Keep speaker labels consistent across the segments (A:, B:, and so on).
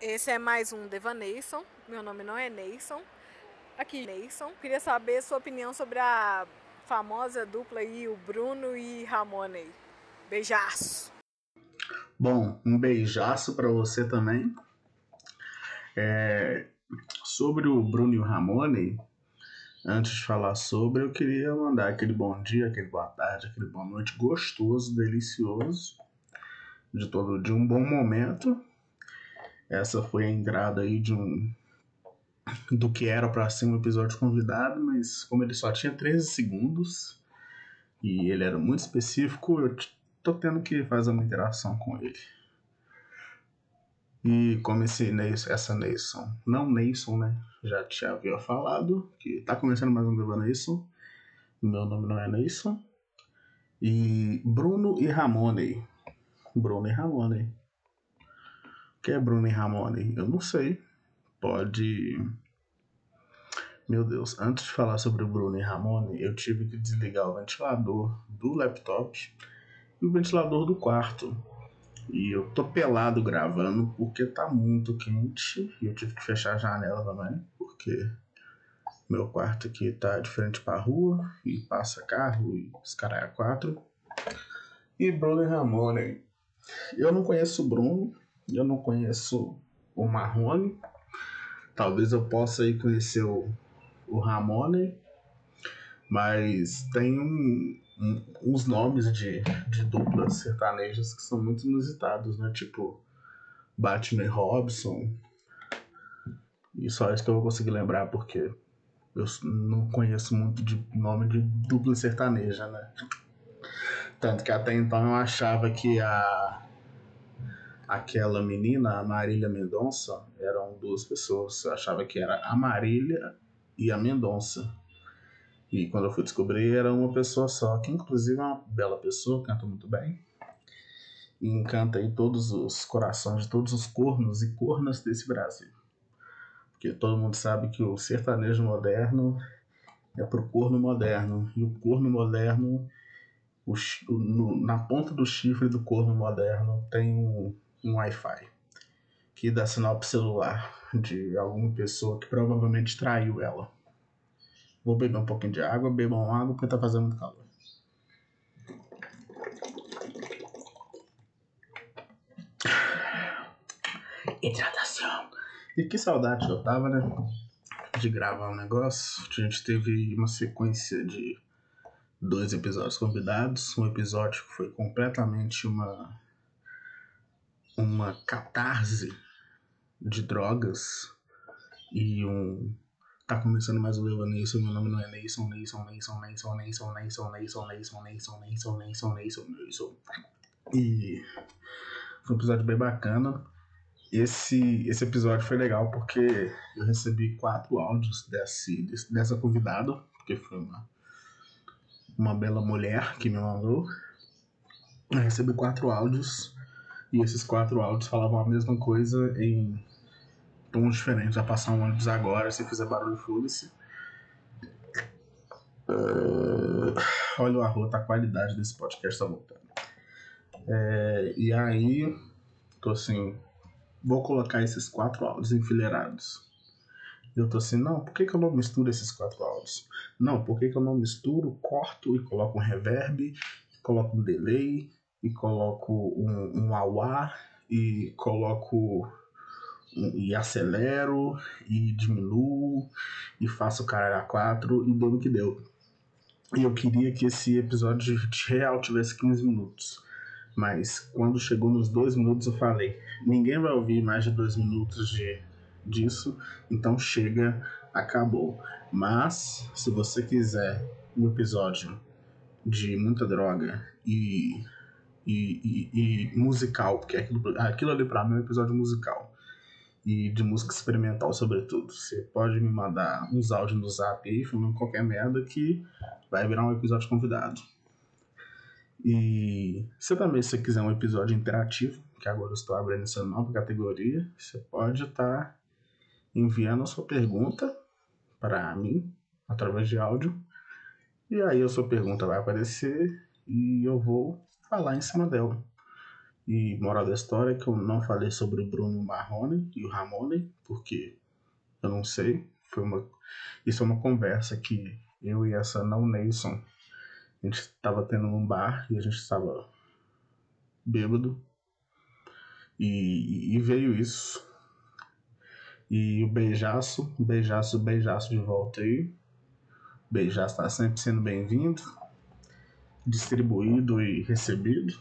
A: Esse é mais um Devaneison. Meu nome não é Neison. Aqui, Neison. Queria saber a sua opinião sobre a famosa dupla aí, o Bruno e Ramone. Beijaço.
B: Bom, um beijaço para você também. É, sobre o Bruno e o Ramone, antes de falar sobre, eu queria mandar aquele bom dia, aquele boa tarde, aquele boa noite gostoso, delicioso, de todo de um bom momento. Essa foi a entrada aí de um do que era para ser um episódio convidado, mas como ele só tinha 13 segundos e ele era muito específico, eu tô tendo que fazer uma interação com ele. E como esse Neyson, essa Neyson, não Neyson, né? Já te havia falado que tá começando mais um Viva Neyson. Meu nome não é Neyson. E Bruno e Ramone. Bruno e Ramone. O que é Bruno e Ramone? Eu não sei. Pode. Meu Deus, antes de falar sobre o Bruno e Ramone, eu tive que desligar o ventilador do laptop e o ventilador do quarto. E eu tô pelado gravando porque tá muito quente e eu tive que fechar a janela também, porque meu quarto aqui tá de frente pra rua e passa carro e os caras é quatro. E Bruno e Ramone. Eu não conheço o Bruno, eu não conheço o Marrone. Talvez eu possa aí conhecer o, o Ramone, mas tem um, uns nomes de, de duplas sertanejas que são muito inusitados, né? Tipo Batman e Robson. E só isso que eu vou conseguir lembrar porque eu não conheço muito de nome de dupla sertaneja, né? Tanto que até então eu achava que a aquela menina, a Marília Mendonça, eram duas pessoas. Eu achava que era a Marília e a Mendonça. E quando eu fui descobrir, era uma pessoa só, que inclusive é uma bela pessoa, canta muito bem. E encanta aí todos os corações de todos os cornos e cornas desse Brasil. Porque todo mundo sabe que o sertanejo moderno é pro corno moderno. E o corno moderno, o, no, na ponta do chifre do corno moderno, tem um, um Wi-Fi. Que dá sinal pro celular de alguma pessoa que provavelmente traiu ela. Vou beber um pouquinho de água, bebam água porque tá fazendo muito calor. Hidratação. E que saudade eu tava, né? De gravar um negócio. A gente teve uma sequência de dois episódios convidados. Um episódio que foi completamente uma. Uma catarse de drogas e um Tá começando mais um Leva Neyson, meu nome não é Neyson, Neyson, Neyson, Neyson, Neyson, Neyson, Neyson, Neyson, Neyson, Neyson, Neyson, Neyson, Neyson. E foi um episódio bem bacana. Esse, esse episódio foi legal porque eu recebi quatro áudios desse, dessa convidada, porque foi uma, uma bela mulher que me mandou. Eu recebi quatro áudios e esses quatro áudios falavam a mesma coisa em tons diferentes. Vai passar um ônibus agora, se fizer barulho, foda-se. Uh, olha o arroz, a qualidade desse podcast tá voltando. É, e aí, tô assim, vou colocar esses quatro áudios enfileirados. Eu tô assim, não, por que, que eu não misturo esses quatro áudios? Não, por que, que eu não misturo, corto e coloco um reverb, coloco um delay, e coloco um, um auá, e coloco e acelero e diminuo e faço o cara a 4 e deu no que deu. E eu queria que esse episódio de real tivesse 15 minutos. Mas quando chegou nos dois minutos eu falei, ninguém vai ouvir mais de dois minutos de, disso, então chega, acabou. Mas se você quiser um episódio de muita droga e, e, e, musical, porque aquilo, aquilo ali pra mim é um episódio musical e de música experimental, sobretudo. Você pode me mandar uns áudios no zap aí, falando qualquer merda, que vai virar um episódio convidado. E você também, se quiser um episódio interativo, que agora eu estou abrindo essa nova categoria, você pode estar tá enviando a sua pergunta para mim, através de áudio. E aí a sua pergunta vai aparecer e eu vou falar em cima dela. E moral da história é que eu não falei sobre o Bruno Marrone e o Ramone, porque eu não sei. Foi uma, isso é uma conversa que eu e essa não Nason, a gente estava tendo num bar e a gente estava bêbado. E, e veio isso. E o beijaço, beijaço, beijaço de volta aí. Beijaço está sempre sendo bem-vindo, distribuído e recebido.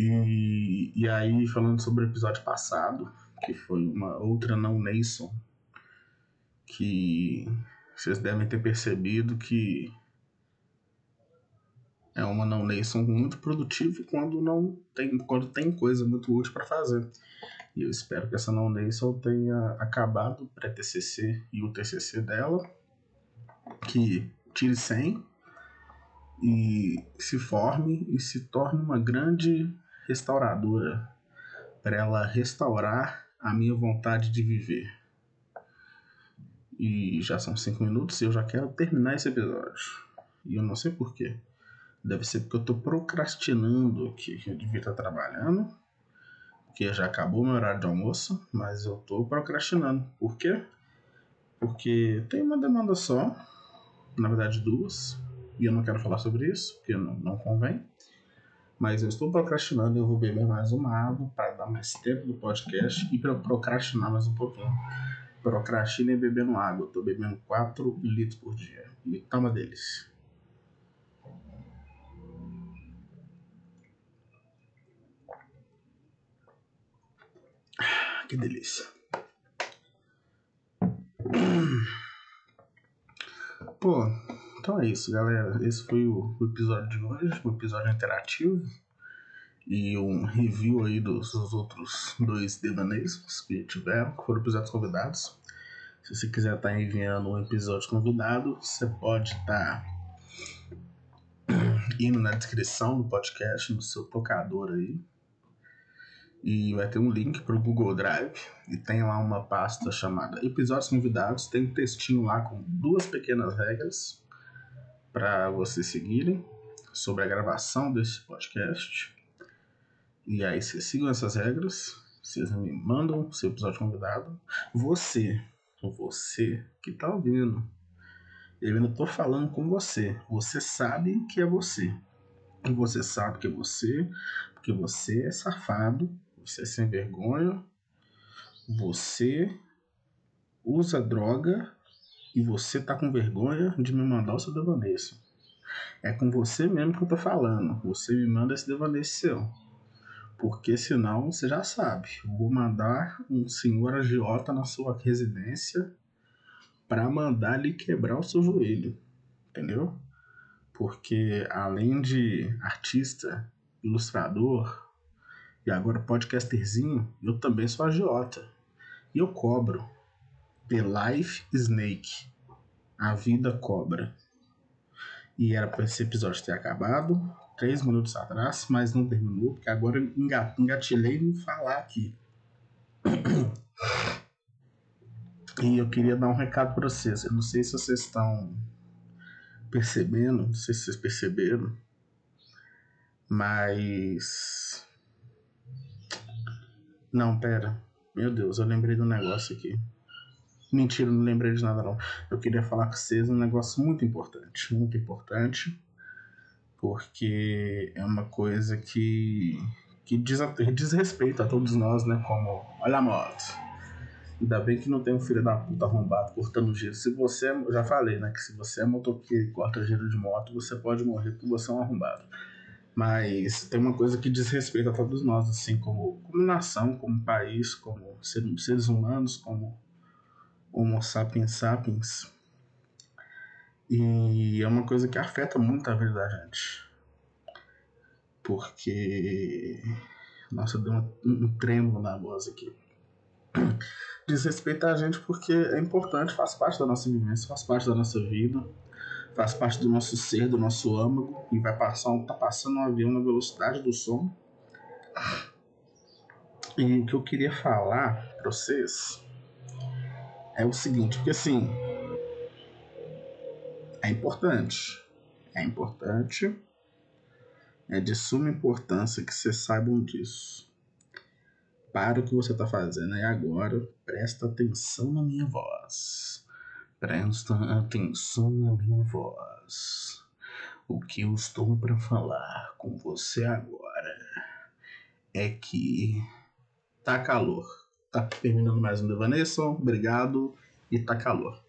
B: E, e aí, falando sobre o episódio passado, que foi uma outra não Nason, que vocês devem ter percebido que é uma não Nason muito produtiva quando não tem quando tem coisa muito útil para fazer. E eu espero que essa não Nason tenha acabado o pré-TCC e o TCC dela, que tire 100 e se forme e se torne uma grande restauradora para ela restaurar a minha vontade de viver. E já são cinco minutos e eu já quero terminar esse episódio. E eu não sei porquê. Deve ser porque eu estou procrastinando aqui. Eu devia estar trabalhando, porque já acabou meu horário de almoço, mas eu estou procrastinando. Por quê? Porque tem uma demanda só, na verdade duas, e eu não quero falar sobre isso, porque não, não convém. Mas eu estou procrastinando eu vou beber mais uma água para dar mais tempo do podcast e para procrastinar mais um pouquinho. Procrastinem bebendo água. Eu bebendo 4 litros por dia. E tá uma delícia. Que delícia. Pô, então é isso, galera. Esse foi o, episódio de hoje, um episódio interativo e um review aí dos, dos outros dois devaneios que tiveram, que foram episódios convidados. Se você quiser estar tá enviando um episódio convidado, você pode estar tá indo na descrição do podcast, no seu tocador aí. E vai ter um link para o Google Drive. E tem lá uma pasta chamada Episódios Convidados. Tem um textinho lá com duas pequenas regras para vocês seguirem sobre a gravação desse podcast. E aí vocês sigam essas regras, vocês me mandam seu episódio convidado. Você, você que tá ouvindo, eu ainda tô falando com você. Você sabe que é você. Você sabe que é você, porque você é safado, você é sem vergonha, você usa droga e você tá com vergonha de me mandar o seu devaneio. É com você mesmo que eu tô falando. Você me manda esse devaneio seu. Porque senão você já sabe. Eu vou mandar um senhor agiota na sua residência para mandar lhe quebrar o seu joelho. Entendeu? Porque além de artista, ilustrador e agora podcasterzinho, eu também sou agiota. E eu cobro. The Life Snake. A vida cobra. E era para esse episódio ter acabado três minutos atrás, mas não terminou, porque agora engatilhei em falar aqui. E eu queria dar um recado para vocês. Eu não sei se vocês estão percebendo, não sei se vocês perceberam, mas. Não, pera. Meu Deus, eu lembrei do negócio aqui. Mentira, não lembrei de nada não. Eu queria falar com vocês um negócio muito importante, muito importante, porque é uma coisa que que diz, diz respeito a todos nós, né? Como, olha a moto. Ainda bem que não tem um filho da puta arrombado cortando giro. Se você, já falei, né? Que se você é motoqueiro e corta giro de moto, você pode morrer porque você é um arrombado. Mas tem uma coisa que diz respeito a todos nós, assim, como, como nação, como país, como seres humanos, como Homo sapiens sapiens. E é uma coisa que afeta muito a vida da gente. Porque. Nossa, deu um, um na voz aqui. Desrespeita a gente porque é importante, faz parte da nossa vivência, faz parte da nossa vida, faz parte do nosso ser, do nosso âmago, e vai passar tá passando um avião na velocidade do som. E o que eu queria falar para vocês é o seguinte, porque assim é importante, é importante É de suma importância que vocês saibam disso. Para o que você está fazendo e agora presta atenção na minha voz. Presta atenção na minha voz. O que eu estou para falar com você agora é que tá calor. Tá terminando mais um Devanesson, obrigado e tá calor.